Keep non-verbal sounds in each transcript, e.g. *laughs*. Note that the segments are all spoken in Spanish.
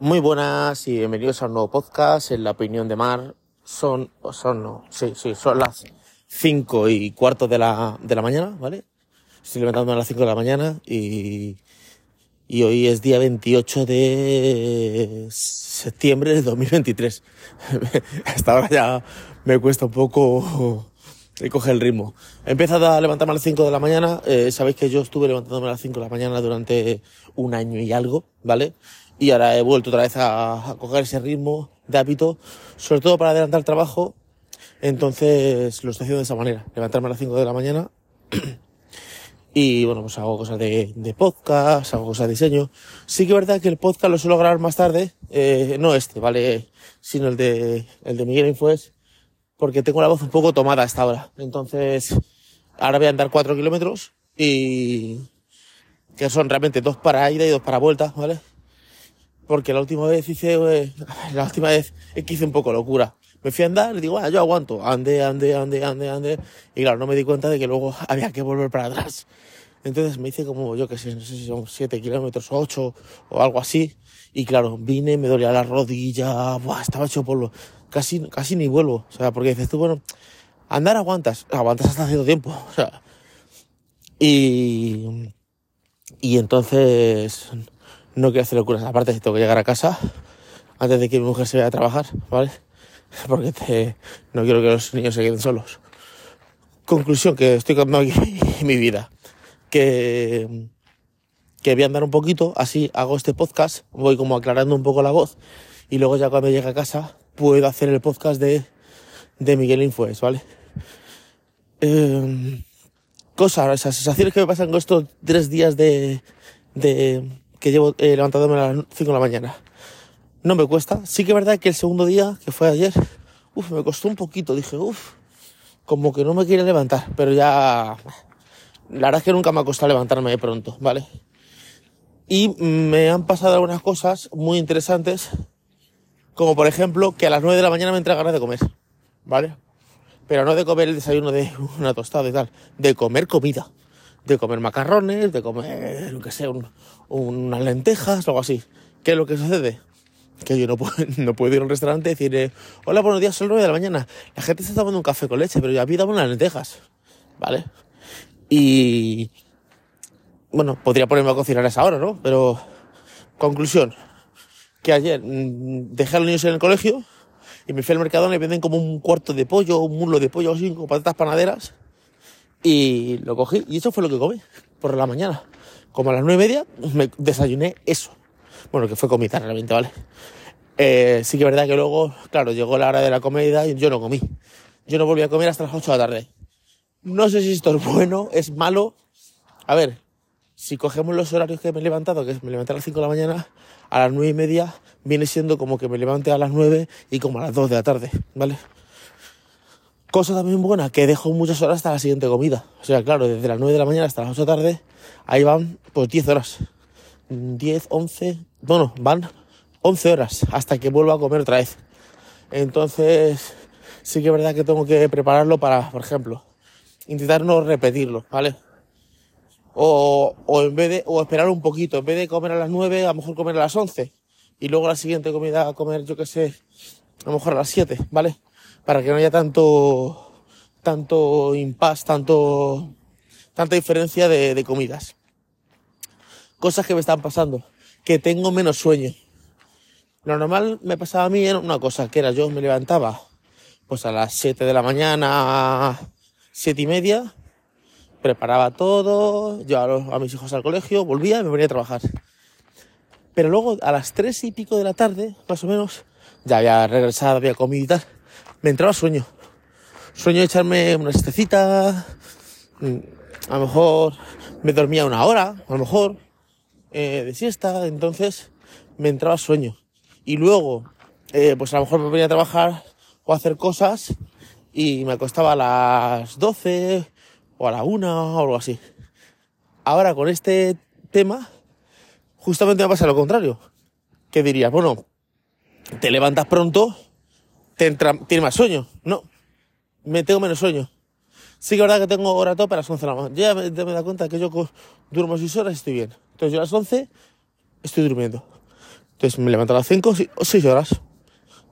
Muy buenas y bienvenidos a un nuevo podcast en la opinión de Mar. Son, o son, no, sí, sí, son las cinco y cuarto de la, de la mañana, ¿vale? Estoy levantándome a las cinco de la mañana y, y hoy es día 28 de septiembre de 2023. *laughs* Hasta ahora ya me cuesta un poco coger el ritmo. He empezado a levantarme a las 5 de la mañana. Eh, sabéis que yo estuve levantándome a las 5 de la mañana durante un año y algo, ¿vale? Y ahora he vuelto otra vez a, a coger ese ritmo de hábito, sobre todo para adelantar el trabajo. Entonces lo estoy haciendo de esa manera, levantarme a las 5 de la mañana. *clears throat* y bueno, pues hago cosas de, de, podcast, hago cosas de diseño. Sí que es verdad que el podcast lo suelo grabar más tarde, eh, no este, ¿vale? Sino el de, el de Miguel Infues, porque tengo la voz un poco tomada hasta ahora. Entonces, ahora voy a andar 4 kilómetros y que son realmente dos para ida y dos para vuelta, ¿vale? Porque la última vez hice, eh, *laughs* la última vez es que hice un poco locura. Me fui a andar, le digo, ah, yo aguanto, ande, ande, ande, ande, ande. Y claro, no me di cuenta de que luego *laughs* había que volver para atrás. Entonces me hice como, yo que sé, no sé si son 7 kilómetros o 8 o algo así. Y claro, vine, me dolía la rodilla, buah, estaba hecho polvo. Casi, casi ni vuelvo. O sea, porque dices tú, bueno, andar aguantas, aguantas hasta cierto tiempo. *laughs* O sea, y, y entonces no quiero hacer locuras. Aparte, tengo que llegar a casa antes de que mi mujer se vaya a trabajar, ¿vale? *laughs* Porque no quiero que los niños se queden solos. Conclusión, que estoy aquí *laughs* mi vida. Que, que voy a andar un poquito, así hago este podcast, voy como aclarando un poco la voz y luego ya cuando llegue a casa puedo hacer el podcast de, de Miguel Infues, ¿vale? Eh, cosas, esas sensaciones que me pasan con estos tres días de, de que llevo eh, levantándome a las 5 de la mañana. No me cuesta. Sí que es verdad que el segundo día, que fue ayer, uf, me costó un poquito. Dije, uff, como que no me quiere levantar, pero ya... La verdad es que nunca me ha costado levantarme de pronto, ¿vale? Y me han pasado algunas cosas muy interesantes, como por ejemplo que a las 9 de la mañana me entra ganas de comer, ¿vale? Pero no de comer el desayuno de una tostada y tal, de comer comida, de comer macarrones, de comer, lo que sea, un, unas lentejas algo así. ¿Qué es lo que sucede? Que yo no puedo, *laughs* no puedo ir a un restaurante y decir, eh, hola, buenos días, son las 9 de la mañana. La gente está tomando un café con leche, pero ya pidamos unas lentejas, ¿vale? Y bueno, podría ponerme a cocinar a esa hora, ¿no? Pero, conclusión, que ayer mmm, dejé a los niños en el colegio y me fui al mercado y venden como un cuarto de pollo, un muslo de pollo así, con patatas panaderas. Y lo cogí y eso fue lo que comí por la mañana. Como a las nueve y media me desayuné eso. Bueno, que fue comida realmente, ¿vale? Eh, sí que es verdad que luego, claro, llegó la hora de la comida y yo no comí. Yo no volví a comer hasta las 8 de la tarde. No sé si esto es bueno, es malo. A ver, si cogemos los horarios que me he levantado, que es me levanté a las 5 de la mañana, a las 9 y media viene siendo como que me levante a las 9 y como a las 2 de la tarde, ¿vale? Cosa también buena, que dejo muchas horas hasta la siguiente comida. O sea, claro, desde las 9 de la mañana hasta las 8 de la tarde, ahí van pues 10 horas. 10, 11, bueno, van 11 horas hasta que vuelva a comer otra vez. Entonces, sí que es verdad que tengo que prepararlo para, por ejemplo, intentar no repetirlo, ¿vale? O, o en vez de, o esperar un poquito, en vez de comer a las 9, a lo mejor comer a las 11. Y luego la siguiente comida a comer, yo que sé, a lo mejor a las 7, ¿vale? Para que no haya tanto, tanto impasse, tanto, tanta diferencia de, de comidas. Cosas que me están pasando. Que tengo menos sueño. Lo normal me pasaba a mí era una cosa, que era yo me levantaba pues a las 7 de la mañana, 7 y media, preparaba todo, llevaba a mis hijos al colegio, volvía y me venía a trabajar. Pero luego a las 3 y pico de la tarde, más o menos, ya había regresado, había comido y tal, me entraba sueño. Sueño de echarme una siestecita, a lo mejor me dormía una hora, a lo mejor, eh, de siesta, entonces me entraba sueño. Y luego, eh, pues a lo mejor me venía a trabajar o a hacer cosas y me acostaba a las 12 o a la 1 o algo así. Ahora con este tema, justamente me pasa lo contrario. Que dirías, bueno, te levantas pronto, te entra, tienes más sueño. No, me tengo menos sueño. Sí que es verdad que tengo hora tope a las 11 de la mañana. Ya me, me da cuenta que yo duermo 6 horas y estoy bien. Entonces yo a las 11 estoy durmiendo. Entonces me levanto a las 5 o 6 horas.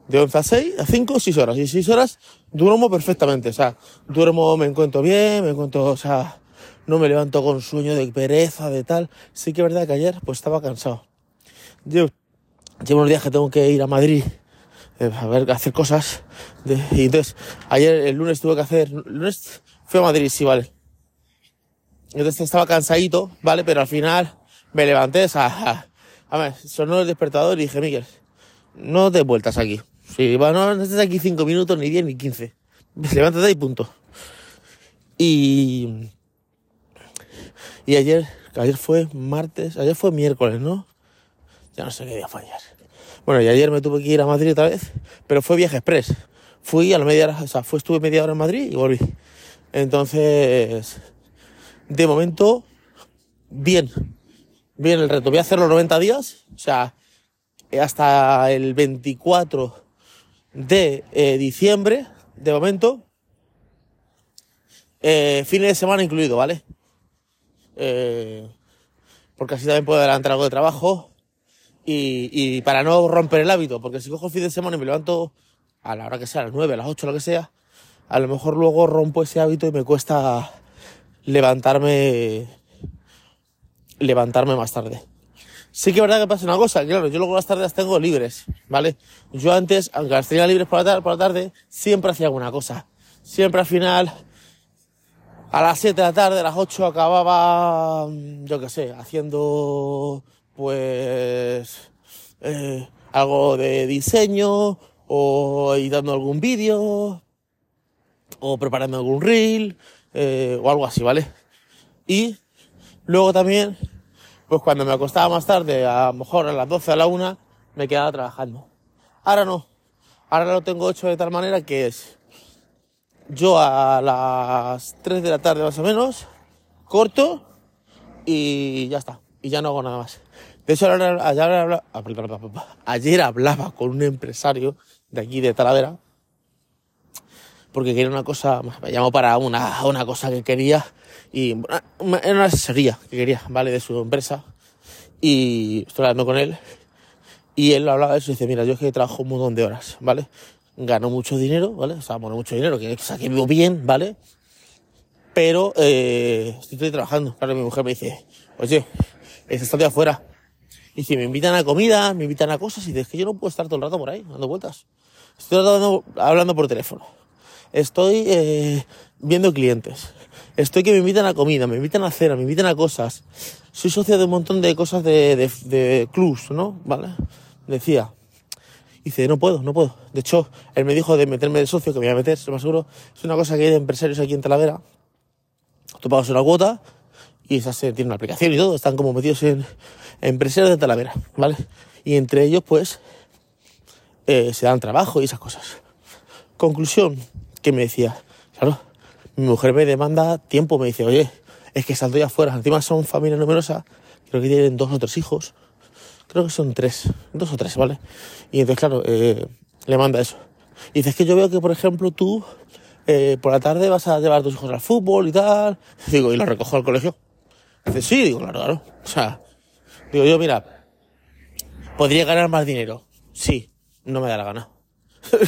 De 11 a 6, a 5 o 6 horas. Y 6 horas duermo perfectamente. O sea, duermo, me encuentro bien, me encuentro, o sea, no me levanto con sueño de pereza, de tal. Sí que es verdad que ayer pues estaba cansado. Yo llevo unos días que tengo que ir a Madrid eh, a ver, hacer cosas. Y entonces, ayer, el lunes tuve que hacer, lunes fui a Madrid, sí, vale. Entonces estaba cansadito, ¿vale? Pero al final me levanté, o *laughs* a ver, sonó el despertador y dije, Miguel, no te vueltas aquí. Sí, bueno, no estés aquí cinco minutos, ni diez, ni quince. *laughs* Levántate y punto. Y, y ayer, ayer fue martes, ayer fue miércoles, ¿no? Ya no sé qué día fue ayer. Bueno, y ayer me tuve que ir a Madrid otra vez, pero fue viaje express. Fui a la media hora, o sea, fue, estuve media hora en Madrid y volví. Entonces, de momento, bien. Bien el reto. Voy a hacer los 90 días, o sea, hasta el 24 de eh, diciembre, de momento. Eh, fines de semana incluido, ¿vale? Eh, porque así también puedo adelantar algo de trabajo. Y, y para no romper el hábito, porque si cojo el fin de semana y me levanto a la hora que sea, a las 9, a las 8, lo que sea, a lo mejor luego rompo ese hábito y me cuesta levantarme levantarme más tarde. Sí que es verdad que pasa una cosa, claro, yo luego las tardes las tengo libres, ¿vale? Yo antes, aunque las tenía libres por la, tarde, por la tarde, siempre hacía alguna cosa. Siempre al final, a las 7 de la tarde, a las 8 acababa, yo qué sé, haciendo, pues, eh, algo de diseño, o editando algún vídeo, o preparando algún reel, eh, o algo así, ¿vale? Y luego también, pues cuando me acostaba más tarde, a lo mejor a las 12 a la 1, me quedaba trabajando. Ahora no. Ahora lo tengo hecho de tal manera que es yo a las 3 de la tarde más o menos, corto y ya está. Y ya no hago nada más. De hecho, ayer hablaba, ayer hablaba con un empresario de aquí de Talavera porque quería una cosa, me llamó para una, una cosa que quería y era una asesoría que quería, ¿vale? De su empresa y estoy hablando con él y él hablaba de eso y dice, mira, yo es que trabajo un montón de horas, ¿vale? Gano mucho dinero, ¿vale? O sea, bueno, mucho dinero, que, o vivo bien, ¿vale? Pero eh, estoy trabajando. Claro, mi mujer me dice, oye, estás de afuera. Si me invitan a comida, me invitan a cosas, y dices que yo no puedo estar todo el rato por ahí, dando vueltas. Estoy hablando por teléfono estoy eh, viendo clientes, estoy que me invitan a comida, me invitan a cena, me invitan a cosas. Soy socio de un montón de cosas de, de, de clubs, ¿no? ¿Vale? Decía. dice, no puedo, no puedo. De hecho, él me dijo de meterme de socio, que me voy a meter, se lo aseguro. Es una cosa que hay de empresarios aquí en Talavera. Tú pagas una cuota y esas tienen una aplicación y todo, están como metidos en, empresarios de Talavera, ¿vale? Y entre ellos, pues, eh, se dan trabajo y esas cosas. Conclusión, que me decía, claro, mi mujer me demanda tiempo, me dice, oye, es que salto ya afuera, encima son familia numerosa, creo que tienen dos o tres hijos, creo que son tres, dos o tres, ¿vale? Y entonces, claro, eh, le manda eso. Y dice, es que yo veo que, por ejemplo, tú eh, por la tarde vas a llevar a tus hijos al fútbol y tal. *laughs* Digo, ¿y los recojo al colegio? Dice, sí, digo, claro, claro. O sea, digo yo, mira, ¿podría ganar más dinero? Sí, no me da la gana. *laughs*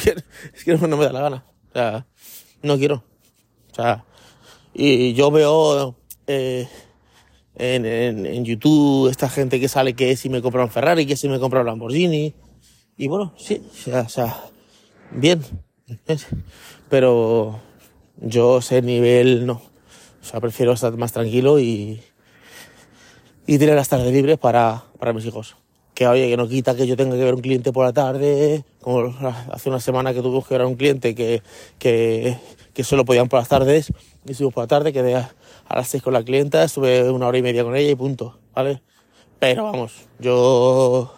es que no me da la gana. O sea, no quiero. O sea, y yo veo eh, en, en, en, YouTube esta gente que sale que si me compra un Ferrari, que si me compra un Lamborghini. Y bueno, sí, o sea, o sea bien. *laughs* Pero yo ese nivel no. O sea, prefiero estar más tranquilo y, y tener las tardes libres para, para mis hijos que oye, que no quita que yo tenga que ver un cliente por la tarde, como hace una semana que tuve que ver a un cliente que, que, que solo podían por las tardes, y estuvimos por la tarde, quedé a, a las seis con la clienta, estuve una hora y media con ella y punto, ¿vale? Pero vamos, yo,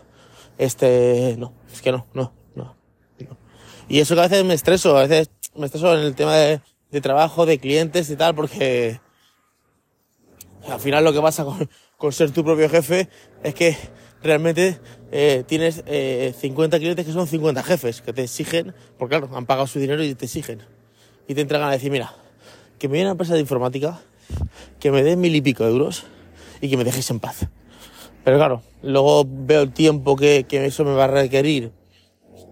este, no, es que no, no, no. no. Y eso que a veces me estreso, a veces me estreso en el tema de, de trabajo, de clientes y tal, porque al final lo que pasa con, con ser tu propio jefe es que realmente eh, tienes eh, 50 clientes que son 50 jefes que te exigen, porque claro, han pagado su dinero y te exigen. Y te entregan a decir, mira, que me viene una empresa de informática, que me den mil y pico euros y que me dejéis en paz. Pero claro, luego veo el tiempo que, que eso me va a requerir.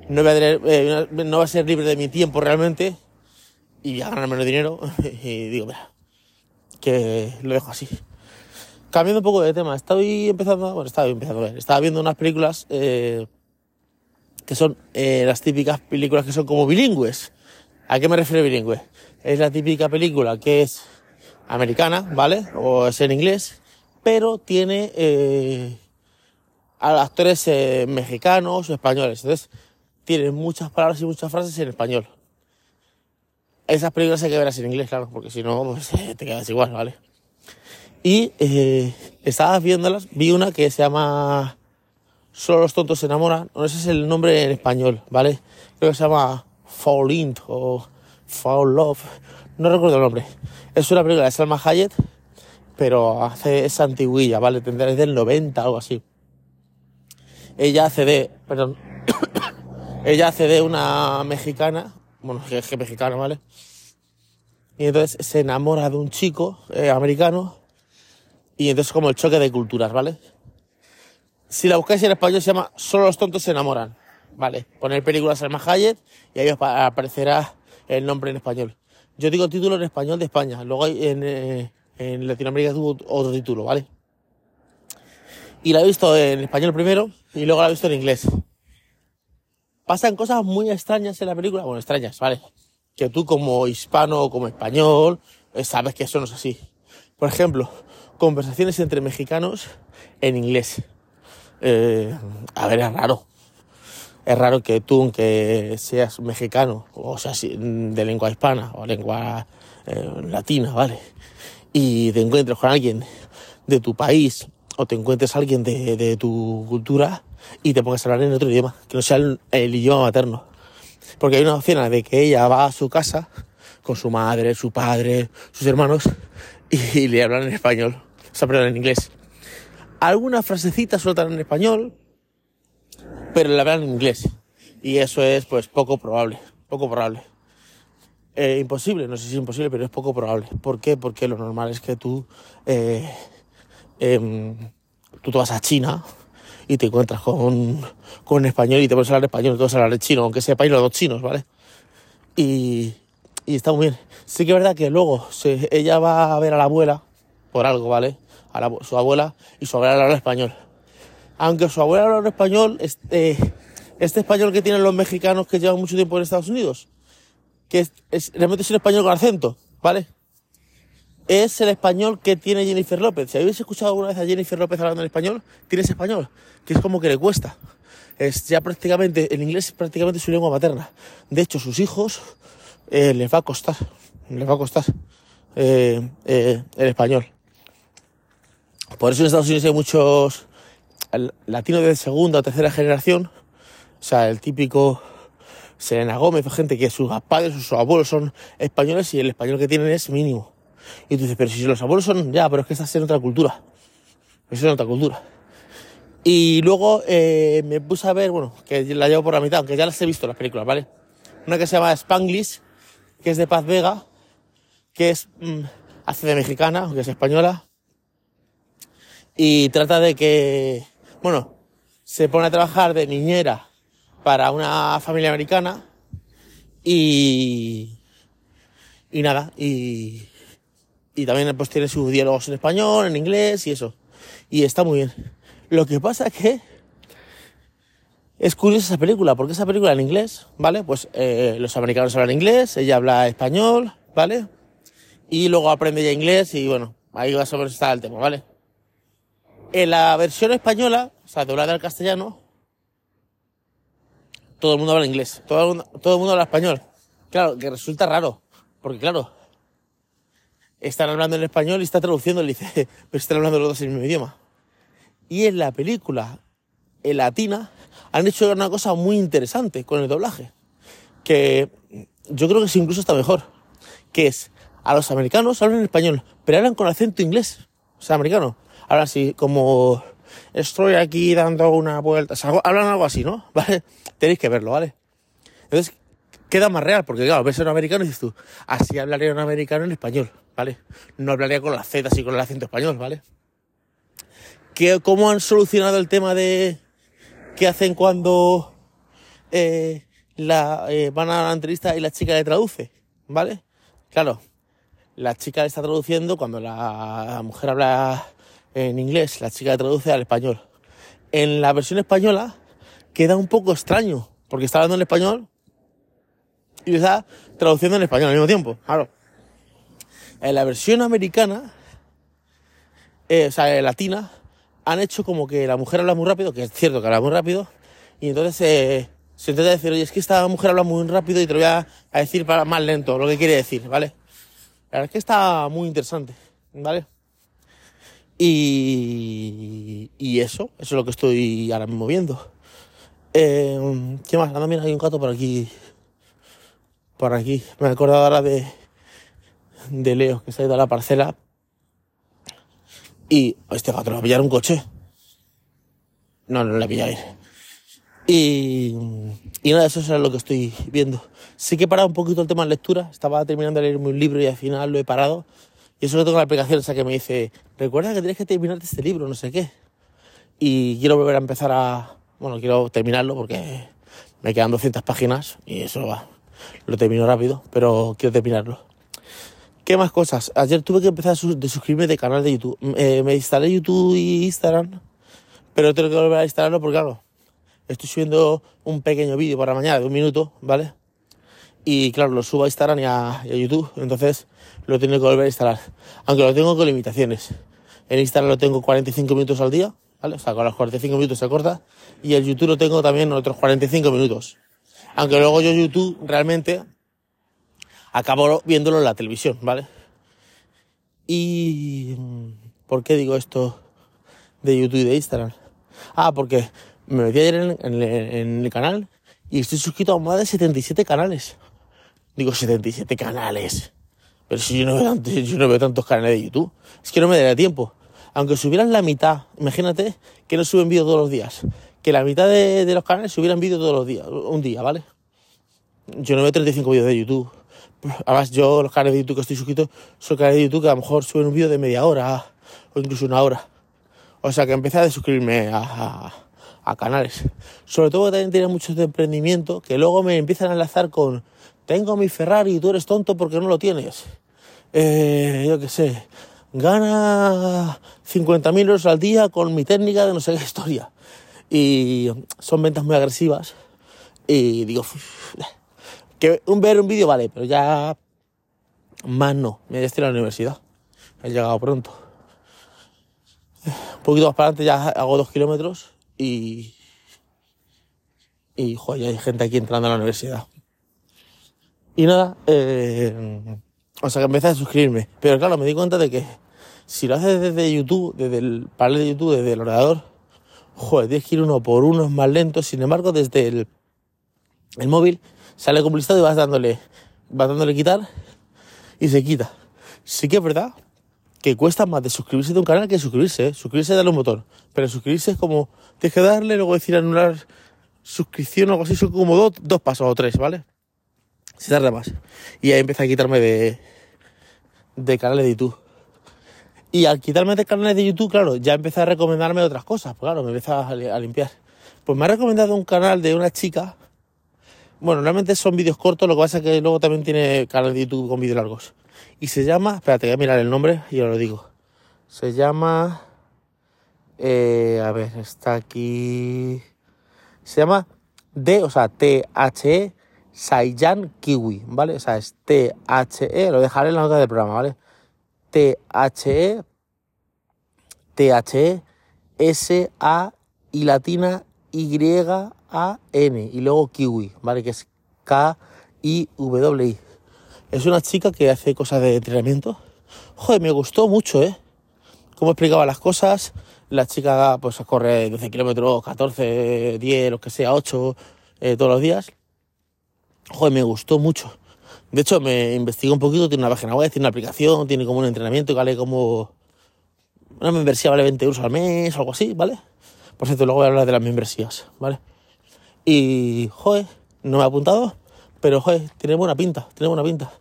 No, voy a tener, eh, no va a ser libre de mi tiempo realmente y voy a ganar menos dinero. *laughs* y digo, mira, que lo dejo así. Cambiando un poco de tema, estoy empezando, bueno, estaba empezando a ver, estaba viendo unas películas eh, que son eh, las típicas películas que son como bilingües. ¿A qué me refiero bilingüe? Es la típica película que es americana, ¿vale? O es en inglés, pero tiene eh, a actores eh, mexicanos o españoles. Entonces, tiene muchas palabras y muchas frases en español. Esas películas hay que verlas en inglés, claro, porque si no, pues, te quedas igual, ¿vale? Y eh, estaba viéndolas, vi una que se llama Solo los tontos se enamoran, no ese es el nombre en español, ¿vale? Creo que se llama Fall In o Fall Love, no recuerdo el nombre. Es una película de Salma Hayek, pero hace esa antiguilla, ¿vale? Tendrá del 90 o algo así. Ella hace de, perdón, *coughs* ella hace de una mexicana, bueno, que es mexicana, ¿vale? Y entonces se enamora de un chico eh, americano y entonces como el choque de culturas, ¿vale? Si la buscáis en español se llama Solo los tontos se enamoran, ¿vale? Poner películas Salma Hayek y ahí aparecerá el nombre en español. Yo digo título en español de España, luego en, eh, en Latinoamérica tuvo otro título, ¿vale? Y la he visto en español primero y luego la he visto en inglés. Pasan cosas muy extrañas en la película, bueno, extrañas, ¿vale? Que tú como hispano o como español eh, sabes que eso no es así. Por ejemplo, conversaciones entre mexicanos en inglés. Eh, a ver, es raro. Es raro que tú, aunque seas mexicano, o sea, de lengua hispana o lengua eh, latina, ¿vale? y te encuentres con alguien de tu país o te encuentres a alguien de, tu cultura y te pongas a hablar en otro idioma, que no sea el, idioma materno. Porque hay una escena de que ella va a su casa con su madre, su padre, sus hermanos y le hablan en español, o sea, perdón, en inglés. Algunas frasecitas sueltan en español, pero le hablan en inglés. Y eso es, pues, poco probable, poco probable. Eh, imposible, no sé si es imposible, pero es poco probable. ¿Por qué? Porque lo normal es que tú, eh, eh, tú te vas a China y te encuentras con, con español y te pones a hablar español, te vas a hablar chino, aunque sepáis los dos chinos, ¿vale? Y, y está muy bien. Sí que es verdad que luego se, ella va a ver a la abuela, por algo, ¿vale? A la, su abuela y su abuela habla español. Aunque su abuela habla español, este, este español que tienen los mexicanos que llevan mucho tiempo en Estados Unidos, que es, realmente es un español con acento, ¿vale? Es el español que tiene Jennifer López. Si habéis escuchado alguna vez a Jennifer López hablando en español, tiene ese español, que es como que le cuesta. Es ya prácticamente, el inglés es prácticamente su lengua materna. De hecho, sus hijos eh, les va a costar, les va a costar eh, eh, el español. Por eso en Estados Unidos hay muchos latinos de segunda o tercera generación, o sea, el típico Selena Gómez gente que sus padres o sus abuelos son españoles y el español que tienen es mínimo. Y tú dices, pero si los abuelos son, ya, pero es que estás en otra cultura. Eso es otra cultura. Y luego eh, me puse a ver, bueno, que la llevo por la mitad, aunque ya las he visto las películas, ¿vale? Una que se llama Spanglish, que es de Paz Vega, que es, mmm, hace de mexicana, aunque es española. Y trata de que, bueno, se pone a trabajar de niñera para una familia americana y, y nada, y, y también pues tiene sus diálogos en español, en inglés y eso. Y está muy bien. Lo que pasa que es curiosa esa película, porque esa película en inglés, ¿vale? Pues eh, los americanos hablan inglés, ella habla español, ¿vale? Y luego aprende ya inglés y bueno, ahí más o menos el tema, ¿vale? En la versión española, o sea, doblada al castellano, todo el mundo habla inglés, todo el mundo, todo el mundo habla español. Claro, que resulta raro, porque claro, están hablando en español y está traduciendo, y dice, *laughs* pero están hablando los dos en el mismo idioma. Y en la película, en latina, han hecho una cosa muy interesante con el doblaje, que yo creo que es incluso está mejor, que es, a los americanos hablan español, pero hablan con acento inglés, o sea, americano. Hablan así, como, estoy aquí dando una vuelta, hablan algo así, ¿no? *laughs* ¿Vale? Tenéis que verlo, ¿vale? Entonces, queda más real, porque claro, ves a un americano y dices tú, así hablaría un americano en español, ¿vale? No hablaría con las Z y con el acento español, ¿vale? que, cómo han solucionado el tema de qué hacen cuando eh, la, eh, van a la entrevista y la chica le traduce, ¿vale? Claro, la chica le está traduciendo cuando la mujer habla en inglés, la chica traduce al español. En la versión española queda un poco extraño, porque está hablando en español y está traduciendo en español al mismo tiempo, claro. En la versión americana, eh, o sea, latina, han hecho como que la mujer habla muy rápido, que es cierto que habla muy rápido, y entonces eh, se intenta decir, oye, es que esta mujer habla muy rápido y te lo voy a, decir para más lento, lo que quiere decir, ¿vale? La verdad es que está muy interesante, ¿vale? Y, y eso, eso es lo que estoy ahora mismo viendo. Eh, ¿Qué más? Anda, mira, hay un gato por aquí. Por aquí. Me he acordado ahora de, de Leo, que se ha ido a la parcela. Y este gato lo va a pillar un coche. No, no le voy a ir. Y, y nada, eso es lo que estoy viendo. Sí que he parado un poquito el tema de lectura. Estaba terminando de leerme un libro y al final lo he parado. Y eso lo tengo en la aplicación esa que me dice, recuerda que tienes que terminarte este libro, no sé qué. Y quiero volver a empezar a... Bueno, quiero terminarlo porque me quedan 200 páginas y eso va. Lo termino rápido, pero quiero terminarlo. ¿Qué más cosas? Ayer tuve que empezar a suscribirme de canal de YouTube. Me instalé YouTube y Instagram, pero tengo que volver a instalarlo porque, claro, estoy subiendo un pequeño vídeo para mañana de un minuto, ¿vale? Y claro, lo subo a Instagram y a, YouTube, entonces lo tengo que volver a instalar. Aunque lo tengo con limitaciones. En Instagram lo tengo 45 minutos al día, ¿vale? O sea, con los 45 minutos se corta. Y el YouTube lo tengo también otros 45 minutos. Aunque luego yo YouTube realmente acabo viéndolo en la televisión, ¿vale? Y... ¿Por qué digo esto de YouTube y de Instagram? Ah, porque me metí ayer en, el canal y estoy suscrito a más de 77 canales. Digo, 77 canales. Pero si yo no, veo, yo no veo tantos canales de YouTube, es que no me daría tiempo. Aunque subieran la mitad, imagínate que no suben vídeos todos los días. Que la mitad de, los canales subieran vídeos todos los días, un día, ¿vale? Yo no veo 35 vídeos de YouTube. Además, yo los canales de YouTube que estoy suscrito son canales de YouTube que a lo mejor suben un vídeo de media hora o incluso una hora. O sea que empecé a suscribirme a, canales. Sobre todo que también tiene muchos de emprendimiento que luego me empiezan a enlazar con tengo mi Ferrari y tú eres tonto porque no lo tienes. Eh, yo qué sé, gana 50.000 euros al día con mi técnica de no sé qué historia. Y son ventas muy agresivas. Y digo, que un ver un vídeo vale, pero ya más no. Me estoy a la universidad. He llegado pronto. Un poquito más para adelante ya hago dos kilómetros y. Y, joder, hay gente aquí entrando a la universidad. Y nada, eh, o sea que empecé a suscribirme. Pero claro, me di cuenta de que si lo haces desde YouTube, desde el panel de YouTube, desde el ordenador, joder, tienes que ir uno por uno, es más lento. Sin embargo, desde el, el móvil sale como listado y vas dándole, vas dándole quitar y se quita. Sí que es verdad que cuesta más de suscribirse de un canal que suscribirse, ¿eh? suscribirse darle un botón, pero suscribirse es como tienes que darle, luego decir anular suscripción o algo así, son como dos pasos o tres, ¿vale? Se tarda más. Y ahí empecé a quitarme de, de canales de YouTube. Y al quitarme de canales de YouTube, claro, ya empecé a recomendarme otras cosas, pues claro, me empecé a limpiar. Pues me ha recomendado un canal de una chica bueno, realmente son vídeos cortos, lo que pasa es que luego también tiene canal de YouTube con vídeos largos. Y se llama, espérate, voy a mirar el nombre y os lo digo. Se llama, eh, a ver, está aquí. Se llama D, o sea, T-H-E Saiyan Kiwi, ¿vale? O sea, es T-H-E, lo dejaré en la nota del programa, ¿vale? T-H-E, T-H-E, S-A y latina y-A-N y luego Kiwi, ¿vale? Que es K-I-W-I. Es una chica que hace cosas de entrenamiento. Joder, me gustó mucho, ¿eh? Cómo explicaba las cosas. La chica, pues, corre 12 kilómetros, 14, 10, lo que sea, 8, eh, todos los días. Joder, me gustó mucho. De hecho, me investigué un poquito, tiene una página web, tiene una aplicación, tiene como un entrenamiento que vale como... Una membresía vale 20 euros al mes algo así, ¿vale? Por cierto, luego voy a hablar de las membresías, ¿vale? Y, joder, no me ha apuntado, pero, joder, tiene buena pinta, tiene buena pinta.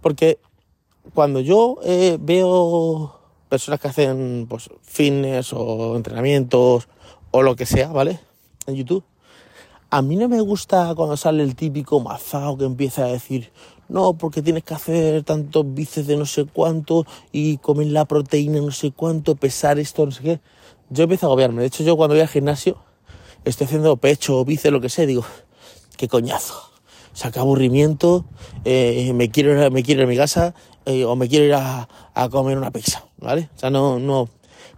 Porque cuando yo eh, veo personas que hacen pues fitness o entrenamientos o lo que sea, ¿vale? En YouTube. A mí no me gusta cuando sale el típico mazao que empieza a decir, no, porque tienes que hacer tantos bíceps de no sé cuánto y comer la proteína no sé cuánto, pesar esto, no sé qué. Yo empiezo a agobiarme. De hecho, yo cuando voy al gimnasio, estoy haciendo pecho, bíceps, lo que sé, digo, qué coñazo. O qué aburrimiento, eh, me, quiero ir, me quiero ir a mi casa eh, o me quiero ir a, a, comer una pizza, ¿vale? O sea, no, no.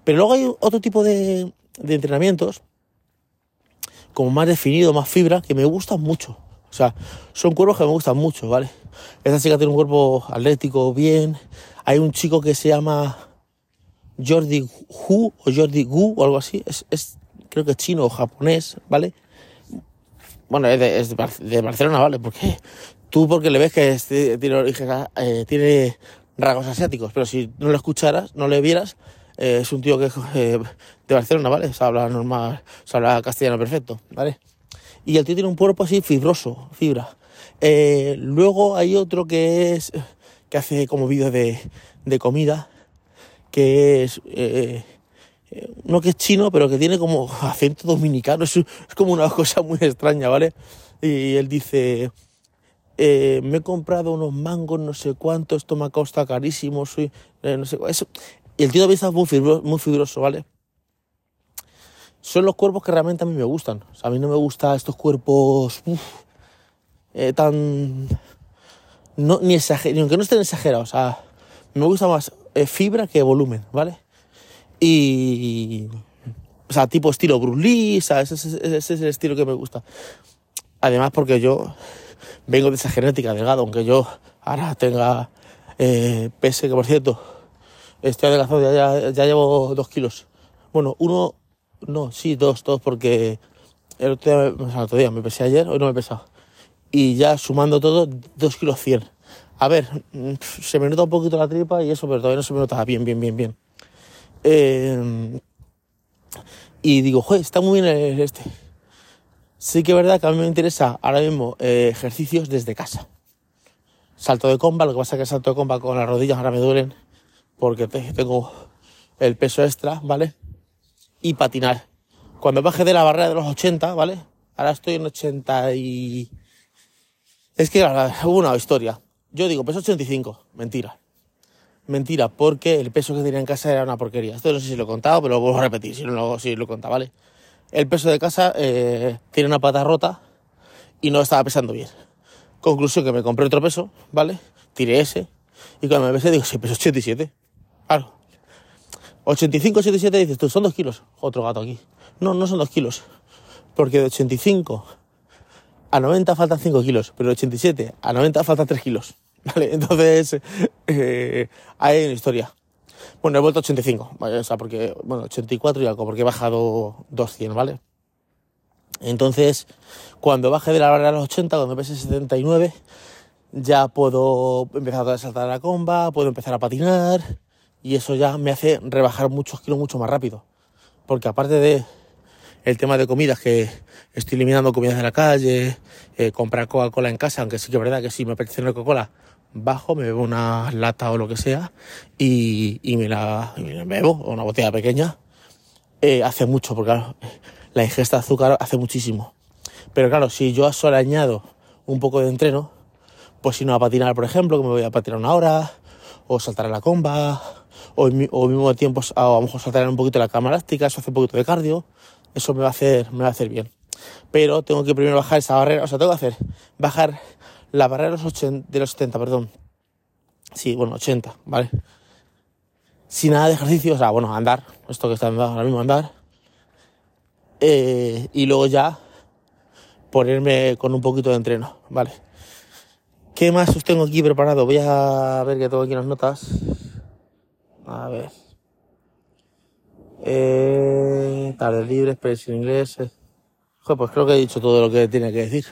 Pero luego hay otro tipo de, de entrenamientos como más definido, más fibra, que me gustan mucho. O sea, son cuerpos que me gustan mucho, ¿vale? Esta chica tiene un cuerpo atlético, bien. Hay un chico que se llama Jordi Hu o Jordi Gu o algo así. Es, es creo que es chino o japonés, ¿vale? Bueno, es de, Barcelona, ¿vale? Porque tú porque le ves que es, tiene eh, rasgos asiáticos, pero si no lo escucharas, no le vieras, eh, es un tío que eh, de Barcelona, ¿vale? Se habla normal, se habla castellano perfecto, ¿vale? Y el tío tiene un cuerpo así fibroso, fibra. Eh, luego hay otro que es que hace como vídeos de, de comida, que es eh, no que es chino, pero que tiene como *laughs* acento dominicano, es, es como una cosa muy extraña, ¿vale? Y él dice, eh, me he comprado unos mangos, no sé cuánto, esto me ha costado carísimo, soy, eh, no sé, eso. Y el tío también está muy fibroso, muy fibroso, ¿vale? Son los cuerpos que realmente a mí me gustan. A mí no me gustan estos cuerpos eh, tan... No, ni, exager ni aunque no estén exagerados. O sea, me gusta más eh, fibra que volumen, ¿vale? Y... O sea, tipo estilo Bruce Lee, ¿sabes? Ese es el estilo que me gusta. Además porque yo vengo de esa genética delgado, aunque yo ahora tenga eh, pese, que por cierto, estoy adelgazado, ya, ya, ya, llevo dos kilos. Bueno, uno, no, sí, dos, dos, porque el otro, día, me pesé ayer, hoy no me he pesado. Y ya sumando todo, dos kilos cien. A ver, se me nota un poquito la tripa y eso, pero todavía no se me nota bien, bien, bien, bien. Eh, y digo, joder, está muy bien este. Sí que es verdad que a mí me interesa ahora mismo eh, ejercicios desde casa. Salto de comba, lo que pasa es que salto de comba con las rodillas ahora me duelen porque tengo el peso extra, ¿vale? Y patinar. Cuando baje de la barrera de los 80, ¿vale? Ahora estoy en 80 y... Es que hubo una historia. Yo digo, peso 85. Mentira. Mentira, porque el peso que tenía en casa era una porquería. Esto no sé si lo he contado, pero lo vuelvo a repetir, si no lo, si lo he contado, ¿vale? El peso de casa eh, tiene una pata rota y no estaba pesando bien. Conclusión que me compré otro peso, ¿vale? Tiré ese y cuando me pesé digo, sí, peso 87. Claro. 85, 87 dices tú, son dos kilos. Otro gato aquí. No, no son dos kilos. Porque de 85 a 90 faltan 5 kilos, pero de 87 a 90 faltan 3 kilos. *laughs* ¿Vale? Entonces, eh, hay una historia. Bueno, he vuelto a 85, ¿vale? O sea, porque, bueno, 84 y algo, porque he bajado 200, ¿vale? Entonces, cuando baje de la barrera a los 80, cuando pese 79, ya puedo empezar a saltar a la comba, puedo empezar a patinar, y eso ya me hace rebajar muchos kilos mucho más rápido. Porque aparte de el tema de comidas, que estoy eliminando comidas de la calle, eh, comprar Coca-Cola en casa, aunque sí que es verdad que si me apetece una Coca-Cola, bajo, me bebo una lata o lo que sea y, y, me, la, me bebo, o una botella pequeña. Eh, hace mucho, porque la ingesta de azúcar hace muchísimo. Pero claro, si yo solo añado un poco de entreno, pues si no a patinar, por ejemplo, que me voy a patinar una hora, o saltar a la comba, o, o mismo tiempo a, a lo mejor saltar un poquito la cama elástica, eso hace un poquito de cardio, eso me va a hacer, me va a hacer bien. Pero tengo que primero bajar esa barrera, o sea, tengo que hacer, bajar la barrera de los, 80, de los 70, perdón. Sí, bueno, 80, ¿vale? Sin nada de ejercicio, o sea, bueno, andar, esto que está ahora mismo, andar. Eh, y luego ya ponerme con un poquito de entreno, ¿vale? ¿Qué más os tengo aquí preparado? Voy a ver que tengo aquí las notas. A ver. Eh, tardes libres, expresión inglés. Joder, pues creo que he dicho todo lo que tiene que decir.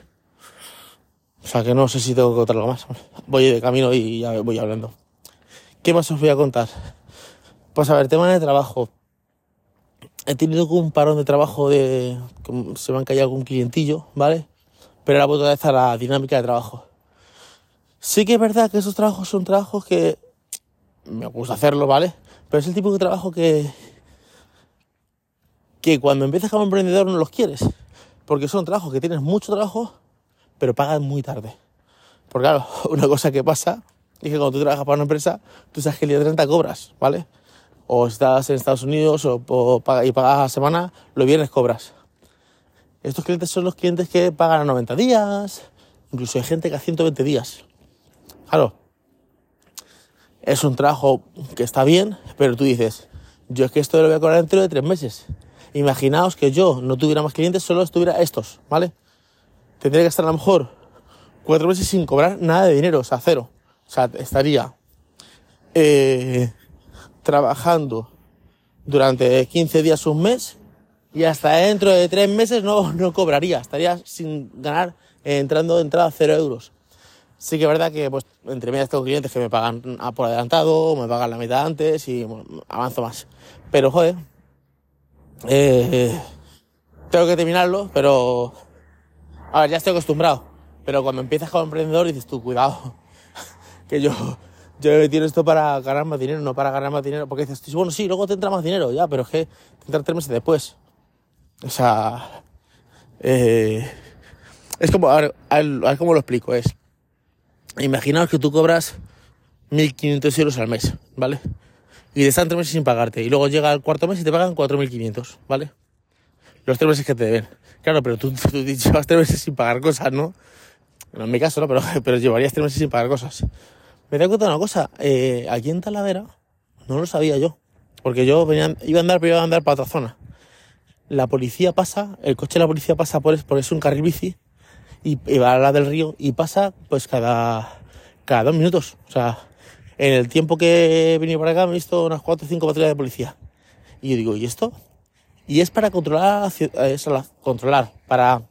O sea que no sé si tengo que contar algo más. Voy de camino y ya voy hablando. ¿Qué más os voy a contar? Pues a ver, tema de trabajo. He tenido un parón de trabajo de... Se me han caído algún clientillo, ¿vale? Pero ahora vuelto a la dinámica de trabajo. Sí que es verdad que esos trabajos son trabajos que me gusta hacerlo, ¿vale? Pero es el tipo de trabajo que, que cuando empiezas como emprendedor no los quieres. Porque son trabajos que tienes mucho trabajo, pero pagan muy tarde. Porque claro, *laughs* una cosa que pasa es que cuando tú trabajas para una empresa, tú sabes que el día 30 cobras, ¿vale? O estás en Estados Unidos o, y pagas a semana, los viernes cobras. Estos clientes son los clientes que pagan a 90 días, incluso hay gente que a 120 días. Claro, es un trabajo que está bien, pero tú dices, yo es que esto lo voy a cobrar dentro de tres meses. Imaginaos que yo no tuviera más clientes, solo estuviera estos, ¿vale? Tendría que estar a lo mejor cuatro meses sin cobrar nada de dinero, o sea, cero. O sea, estaría eh, trabajando durante 15 días, un mes, y hasta dentro de tres meses no, no cobraría, estaría sin ganar, eh, entrando de entrada cero euros. Sí que es verdad que pues entre medias tengo clientes que me pagan por adelantado, me pagan la mitad antes y avanzo más. Pero joder, eh, tengo que terminarlo, pero a ver, ya estoy acostumbrado. Pero cuando empiezas como emprendedor dices tú, cuidado, *laughs* que yo, yo he esto para ganar más dinero, no para ganar más dinero, porque dices, bueno, sí, luego te entra más dinero, ya, pero es que te entra tres meses después. O sea, eh, es como, a ver, a ver cómo lo explico, es, imaginaos que tú cobras 1.500 euros al mes, ¿vale? Y te están tres meses sin pagarte, y luego llega el cuarto mes y te pagan 4.500, ¿vale? Los tres meses que te deben. Claro, pero tú, tú, *laughs* llevas tres meses sin pagar cosas, ¿no? En mi caso, ¿no? Pero, *laughs* pero llevarías tres meses sin pagar cosas. Me da cuenta una cosa, eh, aquí en Talavera, no lo sabía yo, porque yo venía, iba a andar, pero iba a andar para otra zona la policía pasa, el coche de la policía pasa por, por es un carril bici y, va a la del río y pasa pues cada, cada dos minutos. O sea, en el tiempo que he venido para acá me he visto unas cuatro o cinco patrullas de policía. Y yo digo, ¿y esto? Y es para controlar, es controlar, para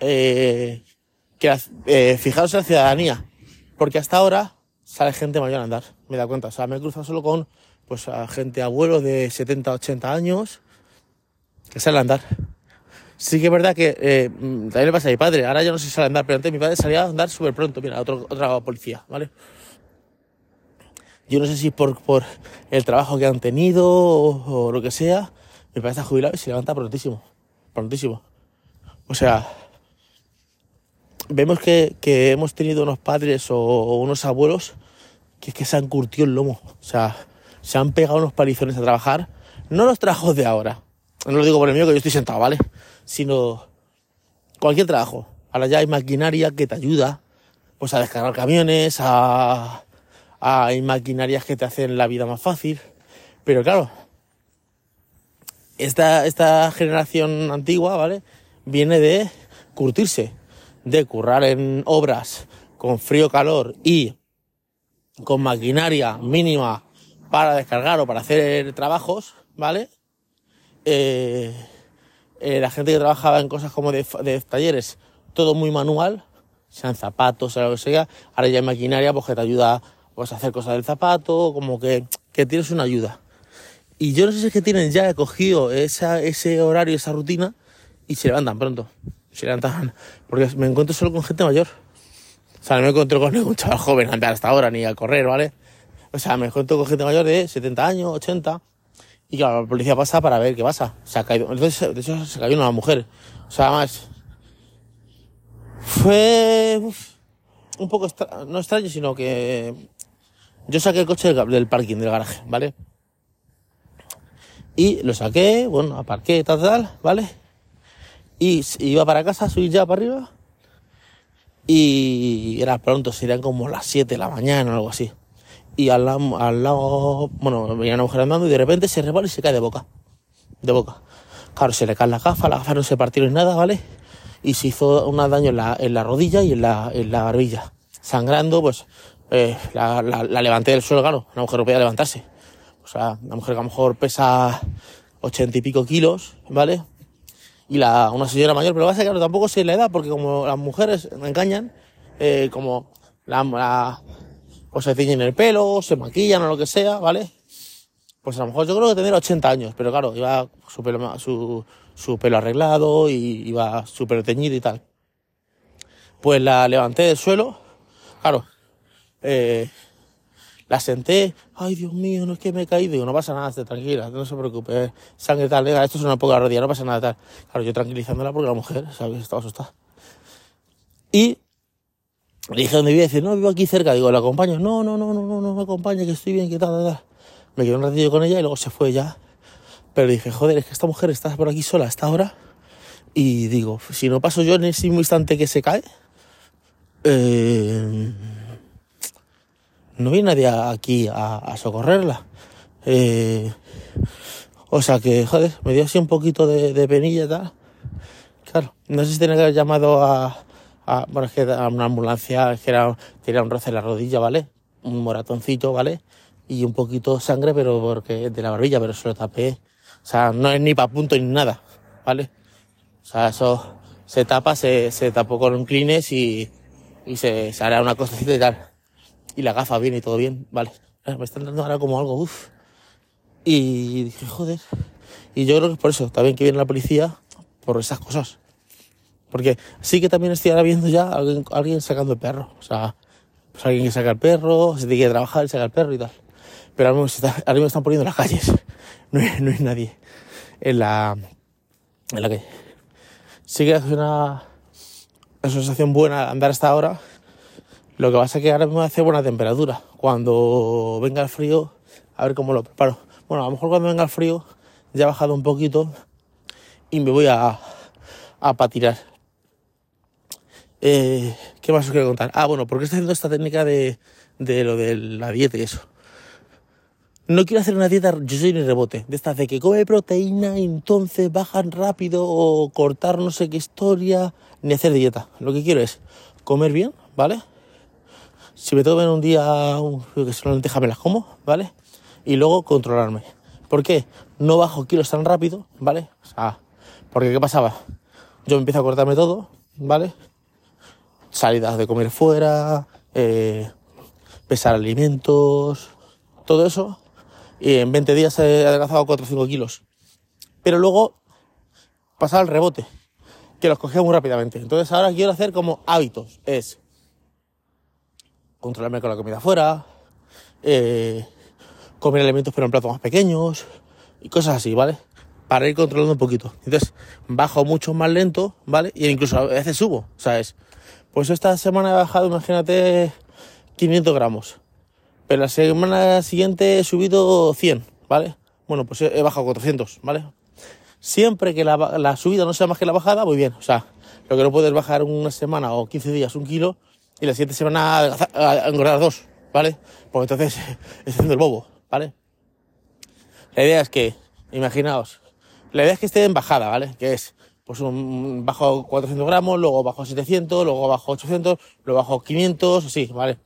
eh, que, eh, fijaros en la ciudadanía. Porque hasta ahora sale gente mayor a andar, me da cuenta. O sea, me he cruzado solo con pues a gente abuelo de 70, 80 años que sale a andar. Sí que es verdad que eh, también le pasa a mi padre. Ahora ya no sé si sale a andar, pero antes mi padre salía a andar súper pronto. Mira, otro, otra policía, ¿vale? Yo no sé si por, por el trabajo que han tenido o, lo que sea, mi padre está jubilado y se levanta prontísimo. Prontísimo. O sea, vemos que, que hemos tenido unos padres o, unos abuelos que es que se han curtido el lomo. O sea, se han pegado unos palizones a trabajar. No los trabajos de ahora, no lo digo por el mío que yo estoy sentado, ¿vale? Sino cualquier trabajo. Ahora ya hay maquinaria que te ayuda pues a descargar camiones, a, hay maquinarias que te hacen la vida más fácil. Pero claro, esta, esta generación antigua, ¿vale? Viene de curtirse, de currar en obras con frío, calor y con maquinaria mínima para descargar o para hacer trabajos, ¿vale? Eh, eh, la gente que trabajaba en cosas como de, talleres, todo muy manual, sean zapatos o lo que sea, ahora ya hay maquinaria pues, que te ayuda pues, a hacer cosas del zapato, como que, que tienes una ayuda. Y yo no sé si es que tienen ya cogido esa, ese horario, esa rutina, y se levantan pronto. Se levantan, porque me encuentro solo con gente mayor. O sea, no me encuentro con ningún chaval joven andar hasta ahora, ni a correr, ¿vale? O sea, me encuentro con gente mayor de 70 años, 80, y claro, la policía pasa para ver qué pasa. Se ha caído. Entonces, de hecho, se cayó una mujer. O sea, además. Fue. un poco. no extraño, sino que. Yo saqué el coche del, parking, del garaje, ¿vale? Y lo saqué, bueno, aparqué, tal, tal, ¿vale? Y iba para casa, subí ya para arriba. Y era pronto, serían como las 7 de la mañana o algo así y al al lado, bueno, venía una mujer andando y de repente se resbala y se cae de boca. De boca. Claro, se le cae la gafa, la gafa no se partió ni nada, ¿vale? Y se hizo un daño en la, en la rodilla y en la, en la barbilla. Sangrando, pues, eh, la, la, la, levanté del suelo, claro, una mujer no podía levantarse. O sea, una mujer que a lo mejor pesa ochenta y pico kilos, ¿vale? Y la, una señora mayor, pero va a ser claro, tampoco sé la edad, porque como las mujeres engañan, eh, como la, la, o se ciñen el pelo, se maquillan o lo que sea, ¿vale? Pues a lo mejor yo creo que tendría 80 años, pero claro, iba su pelo, su, su pelo arreglado y iba súper teñido y tal. Pues la levanté del suelo, claro, eh, La senté, ay Dios mío, no es que me he caído, digo, no pasa nada, esté tranquila, no se preocupe, sangre tal, venga, esto es una poca rodilla, no pasa nada tal. Claro, yo tranquilizándola porque la mujer, ¿sabes? Estaba asustada. Y le dije dónde vive, dice, no, vivo aquí cerca, digo, ¿la acompaño? No, no, no, no, no, no me acompaña, que estoy bien, que tal, tal, tal. Me quedé un ratillo con ella y luego se fue ya. Pero dije, joder, es que esta mujer está por aquí sola a esta hora. Y digo, si no paso yo en ese mismo instante que se cae, eh, no viene nadie aquí a, socorrerla. Eh, o sea que, joder, me dio así un poquito de, penilla y tal. Claro, no sé si tenía que haber llamado a, a bueno, es que a una ambulancia, que era, tenía un roce en la rodilla, ¿vale? Un moratoncito, ¿vale? Y un poquito de sangre, pero porque de la barbilla, pero se lo tapé. O sea, no es ni para punto ni nada, ¿vale? O sea, eso se tapa, se, se tapó con un clines y, y se, se hará una cosita y tal y la gafa viene y todo bien, vale. Eh, me están dando ahora como algo, uff. Y dije, joder. Y yo creo que por eso, también que viene la policía, por esas cosas. Porque sí que también estoy ahora viendo ya alguien, alguien sacando el perro. O sea, pues alguien que saca el perro, se tiene que trabajar y saca el perro y tal. Pero ahora mismo, está, ahora mismo están poniendo las calles. *laughs* No hay, no hay nadie en la, en la que sí que es una, una sensación buena andar hasta ahora lo que pasa es que ahora mismo hace buena temperatura. Cuando venga el frío, a ver cómo lo preparo. Bueno, a lo mejor cuando venga el frío ya ha bajado un poquito y me voy a, a patinar. Eh, ¿Qué más os quiero contar? Ah, bueno, ¿por qué estoy haciendo esta técnica de, lo de la dieta y eso? No quiero hacer una dieta, yo soy ni rebote, de estas de que come proteína entonces bajan rápido o cortar no sé qué historia, ni hacer dieta. Lo que quiero es comer bien, ¿vale? Si me tomo un día, que me las como, ¿vale? Y luego controlarme. ¿Por qué? No bajo kilos tan rápido, ¿vale? O sea, porque ¿qué pasaba? Yo me empiezo a cortarme todo, ¿vale? Salidas de comer fuera, eh, pesar alimentos, todo eso. Y en 20 días he adelgazado 4 o 5 kilos. Pero luego pasaba el rebote, que los cogía muy rápidamente. Entonces ahora quiero hacer como hábitos. Es controlarme con la comida afuera, eh, comer alimentos pero en platos más pequeños y cosas así, ¿vale? Para ir controlando un poquito. Entonces, bajo mucho más lento, ¿vale? Y incluso a veces subo, ¿sabes? Pues esta semana he bajado, imagínate, 500 gramos. Pero la semana siguiente he subido 100, ¿vale? Bueno, pues he bajado 400, ¿vale? Siempre que la, subida no sea más que la bajada, muy bien. O sea, lo que no puedes bajar una semana o 15 días un kilo, y la siguiente semana engordar dos, ¿vale? Porque entonces *laughs* es haciendo el bobo, ¿vale? La idea es que, imaginaos, la idea es que esté en bajada, ¿vale? Que es, pues un bajo 400 gramos, luego bajo 700, luego bajo 800, luego bajo 500, así, ¿vale?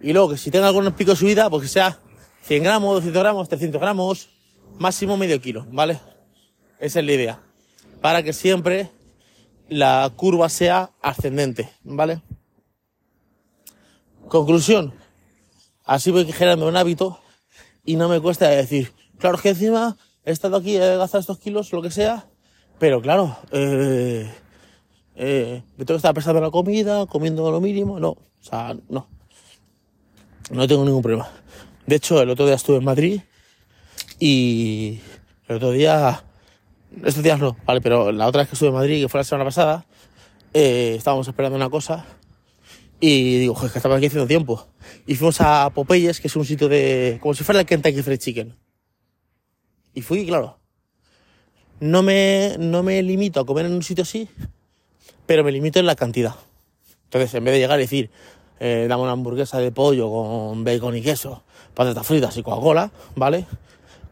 Y luego que si tenga algún pico de subida, pues que sea 100 gramos, 200 gramos, 300 gramos, máximo medio kilo, ¿vale? Esa es la idea. Para que siempre la curva sea ascendente, ¿vale? Conclusión. Así voy generando un hábito y no me cuesta decir, claro que encima he estado aquí, he gastado estos kilos, lo que sea, pero claro, eh, eh, tengo que estar prestando la comida, comiendo lo mínimo, no, o sea, no. No tengo ningún problema. De hecho, el otro día estuve en Madrid y el otro día, estos días no, vale, pero la otra vez que estuve en Madrid, que fue la semana pasada, eh, estábamos esperando una cosa y digo, joder, que estaba aquí haciendo tiempo. Y fuimos a Popeyes, que es un sitio de. como si fuera el Kentucky Fried Chicken. Y fui, claro. No me, no me limito a comer en un sitio así, pero me limito en la cantidad. Entonces, en vez de llegar y decir, eh, dame una hamburguesa de pollo con bacon y queso, patatas fritas y Coca-Cola, ¿vale?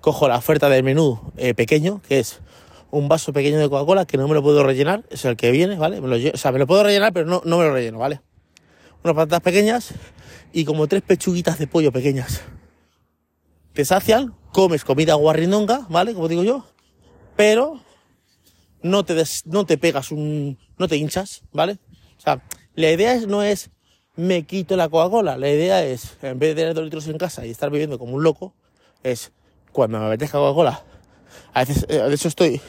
Cojo la oferta del menú eh, pequeño, que es un vaso pequeño de Coca-Cola que no me lo puedo rellenar, es el que viene, ¿vale? Me lo, o sea, me lo puedo rellenar, pero no, no me lo relleno, ¿vale? unas patatas pequeñas y como tres pechuguitas de pollo pequeñas. Te sacian, comes comida guarrindonga, ¿vale? Como digo yo, pero no te, no te pegas un, no te hinchas, ¿vale? O sea, la idea es, no es me quito la Coca-Cola, la idea es, en vez de tener dos litros en casa y estar viviendo como un loco, es cuando me apetezca Coca-Cola. A veces, eh, de hecho estoy,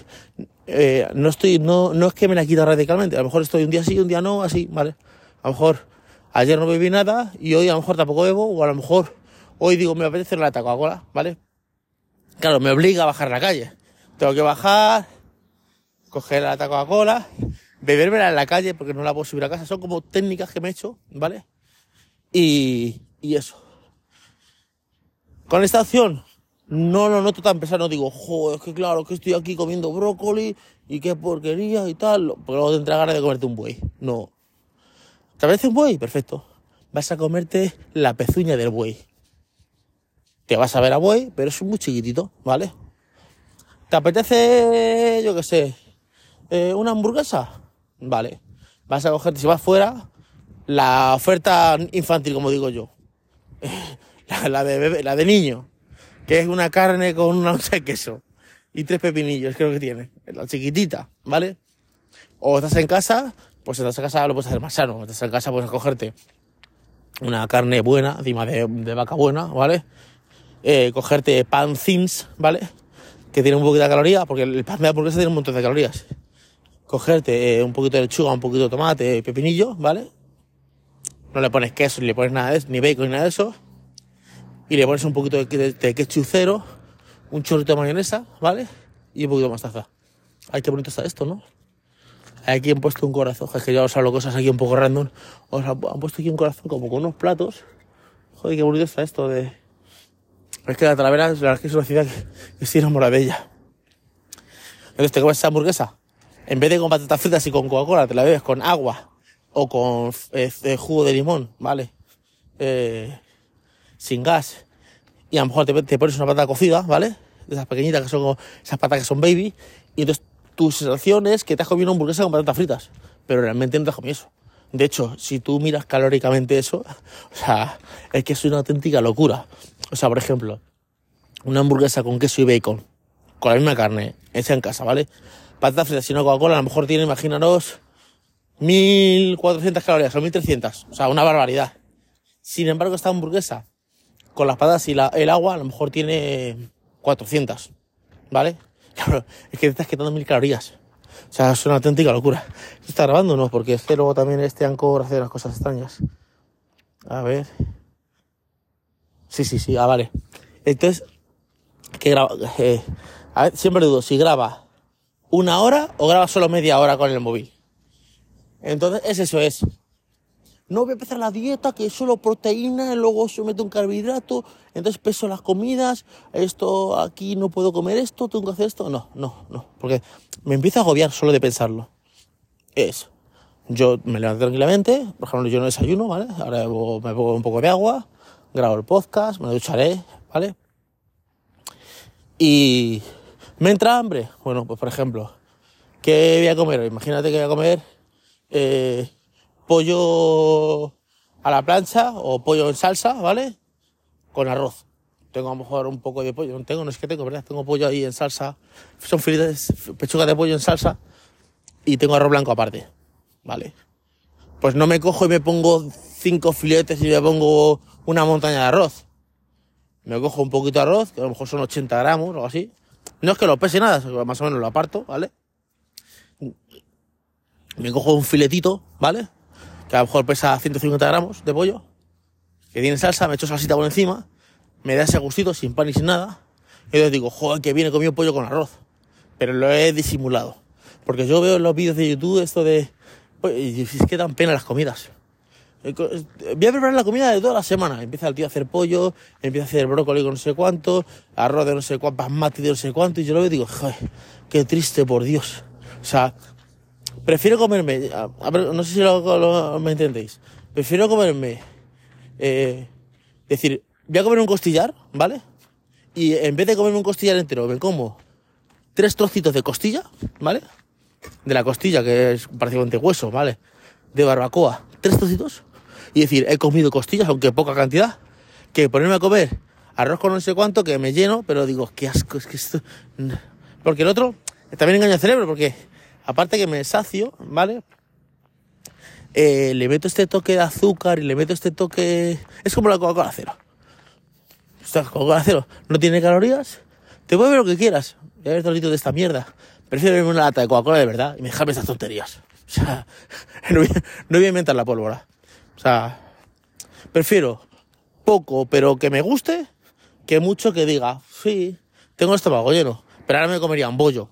eh, no estoy, no, no es que me la quito radicalmente, a lo mejor estoy un día sí, un día no, así, ¿vale? A lo mejor Ayer no bebí nada y hoy a lo mejor tampoco bebo, o a lo mejor Hoy digo, me apetece una Coca-Cola, ¿vale? Claro, me obliga a bajar la calle. Tengo que bajar, coger la Coca-Cola, bebérmela en la calle porque no la puedo subir a casa. Son como técnicas que me he hecho, ¿vale? Y, y eso. Con esta opción, no lo noto tan pesado. No digo, joder, es que claro, que estoy aquí comiendo brócoli y qué porquería y tal. Porque luego te entra ganas de comerte un buey. No. ¿Te apetece un buey? Perfecto. Vas a comerte la pezuña del buey. Te vas a ver a buey, pero es muy chiquitito, ¿vale? ¿Te apetece, yo qué sé, eh, una hamburguesa? Vale. Vas a cogerte, si vas fuera, la oferta infantil, como digo yo. *laughs* La, de bebé, la de niño. Que es una carne con una onza de queso. Y tres pepinillos, creo que tiene. La chiquitita, ¿vale? O estás en casa, pues si estás en casa lo puedes hacer más sano. Estás en casa, puedes cogerte una carne buena, encima de, de vaca buena, ¿vale? Eh, cogerte pan thins, ¿vale? Que tiene un poquito de calorías, porque el pan de hamburguesa tiene un montón de calorías. Cogerte eh, un poquito de lechuga, un poquito de tomate, pepinillo, ¿vale? No le pones queso, ni le pones nada de eso, ni bacon, ni nada de eso. Y le pones un poquito de, de, de cero, un chorrito de mayonesa, ¿vale? Y un poquito de mostaza. Ay, qué bonito está esto, ¿no? Aquí han puesto un corazón, es que ya os hablo cosas aquí un poco random. Os han puesto aquí un corazón como con unos platos. Joder, qué bonito está esto de... Es que la Talavera, la verdad es que es una ciudad que, que estoy de ella. Entonces te comes esa hamburguesa. En vez de con patatas fritas y con Coca-Cola, te la bebes con agua o con eh, eh, jugo de limón, ¿vale? Eh, sin gas. Y a lo mejor te, pones una patata cocida, ¿vale? De esas pequeñitas que son esas patatas que son baby. Y entonces tu sensación es que te has comido una hamburguesa con patatas fritas. Pero realmente no te has comido eso. De hecho, si tú miras calóricamente eso, *laughs* o sea, es que es una auténtica locura. O sea, por ejemplo, una hamburguesa con queso y bacon, con la misma carne, hecha en casa, ¿vale? Patatas fritas y una Coca-Cola, a lo mejor tiene, imaginaros, 1400 calorías o 1300. O sea, una barbaridad. Sin embargo, esta hamburguesa, con las patatas y la- el agua, a lo mejor tiene 400. ¿Vale? *laughs* Es que te estás quitando mil calorías. O sea, es una auténtica locura. ¿Esto está grabando o no? Porque es que luego también este Anchor hace las cosas extrañas. A ver. Sí, sí, sí, ah, vale. Entonces, que graba, eh, a ver, siempre dudo si graba una hora o graba solo media hora con el móvil. Entonces, es eso, es. No voy a empezar la dieta, que es solo proteína, luego se mete un carbohidrato, entonces peso las comidas, esto aquí no puedo comer esto, tengo que hacer esto. No, no, no, porque me empiezo a agobiar solo de pensarlo. Es, yo me levanto tranquilamente, por ejemplo, yo no desayuno, ¿vale? Ahora me pongo un poco de agua, grabo el podcast, me ducharé, ¿vale? Y me entra hambre. Bueno, pues por ejemplo, ¿qué voy a comer? Imagínate que voy a comer eh, pollo a la plancha o pollo en salsa, ¿vale? Con arroz. Tengo a lo mejor un poco de pollo. No tengo, no es que tengo, ¿verdad? Tengo pollo ahí en salsa. Son filetes, pechuga de pollo en salsa. Y tengo arroz blanco aparte, ¿vale? Pues no me cojo y me pongo cinco filetes y me pongo una montaña de arroz. Me cojo un poquito de arroz, que a lo mejor son 80 gramos o así. No es que lo pese nada, más o menos lo aparto, ¿vale? Me cojo un filetito, ¿vale? Que a lo mejor pesa 150 gramos de pollo. Que tiene salsa, me echo salsita por encima. Me da ese gustito sin pan y sin nada. Y entonces digo, joder, que viene comido pollo con arroz. Pero lo he disimulado. Porque yo veo en los vídeos de YouTube esto de... "Oye, Es que dan pena las comidas. Eh, eh, Voy a preparar la comida de toda la semana. Empieza el tío a hacer pollo, empieza a hacer brócoli con no sé cuánto, arroz de no sé cuánto, basmati de no sé cuánto, y yo lo veo y digo, joder, qué triste, por Dios. O sea, prefiero comerme, no sé si lo, lo- me entendéis, prefiero comerme, eh, decir, voy a comer un costillar, ¿vale? Y en vez de comerme un costillar entero, me como tres trocitos de costilla, ¿vale? De la costilla, que es prácticamente hueso, ¿vale? De barbacoa, tres trocitos. Y decir, he comido costillas, aunque poca cantidad, que ponerme a comer arroz con no sé cuánto, que me lleno, pero digo, qué asco, es que esto... Porque el otro también engaña el cerebro, porque aparte que me sacio, ¿vale? Eh, le meto este toque de azúcar y le meto este toque... Es como la Coca-Cola cero. Esta Coca-Cola cero no tiene calorías, te puedes ver lo que quieras. Voy a ver litros de esta mierda. Prefiero beberme una lata de Coca-Cola de verdad y dejarme estas tonterías. *laughs* O sea, *laughs* no voy a inventar la pólvora. O sea, prefiero poco, pero que me guste, que mucho que diga, sí, tengo el estómago lleno, pero ahora me comería un bollo,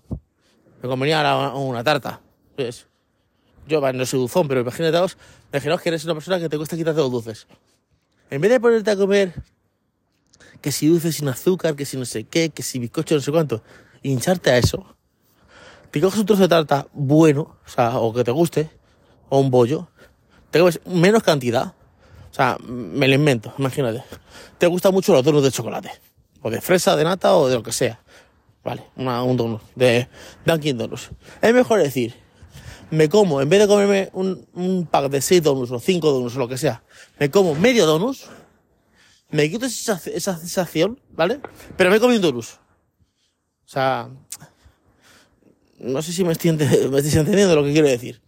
me comería ahora una tarta. Pues, yo no soy dulzón, pero imagínate, imaginaos que eres una persona que te cuesta quitarte los dulces. En vez de ponerte a comer que si dulces sin azúcar, que si no sé qué, que si bizcocho no sé cuánto, hincharte a eso, te coges un trozo de tarta bueno, o sea, o que te guste, o un bollo, te comes menos cantidad, o sea, me lo invento, imagínate. Te gustan mucho los donuts de chocolate, o de fresa, de nata, o de lo que sea. Vale, un donut de Dunkin' Donuts. Es mejor decir, me como, en vez de comerme un, un pack de 6 donuts o 5 donuts o lo que sea, me como medio donuts, me quito esa, esa sensación, ¿vale? Pero me he un donut. O sea, no sé si me estoy, me estoy entendiendo lo que quiero decir.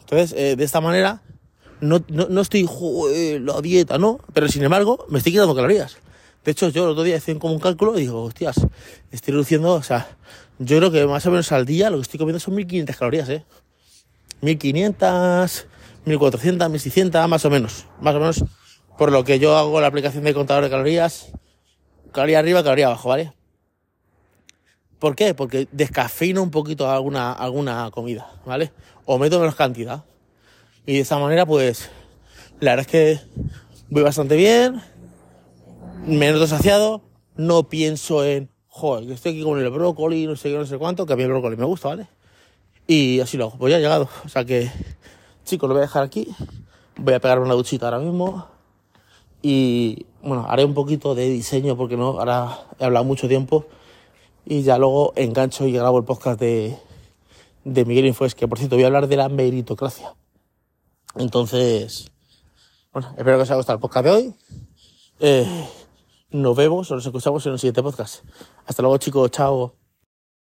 Entonces, eh, de esta manera, no, no, no estoy, joder, la dieta, ¿no? Pero sin embargo, me estoy quitando calorías. De hecho, yo el otro día hice como un cálculo y digo, hostias, estoy reduciendo, o sea, yo creo que más o menos al día lo que estoy comiendo son 1500 calorías, ¿eh? 1500, 1400, 1600, más o menos. Más o menos por lo que yo hago la aplicación de contador de calorías. Caloría arriba, caloría abajo, ¿vale? ¿Por qué? Porque descafeino un poquito alguna, alguna comida, ¿vale? O meto menos cantidad. Y de esa manera, pues, la verdad es que voy bastante bien, me noto no pienso en, joder, que estoy aquí con el brócoli, no sé qué, no sé cuánto, que a mí el brócoli me gusta, ¿vale? Y así lo hago. Pues ya he llegado. O sea que, chicos, lo voy a dejar aquí. Voy a pegarme una duchita ahora mismo. Y bueno, haré un poquito de diseño porque no, ahora he hablado mucho tiempo. Y ya luego engancho y grabo el podcast de, de Miguel Infues, que por cierto voy a hablar de la meritocracia. Entonces, bueno, espero que os haya gustado el podcast de hoy. Eh, nos vemos o nos escuchamos en el siguiente podcast. Hasta luego chicos, chao.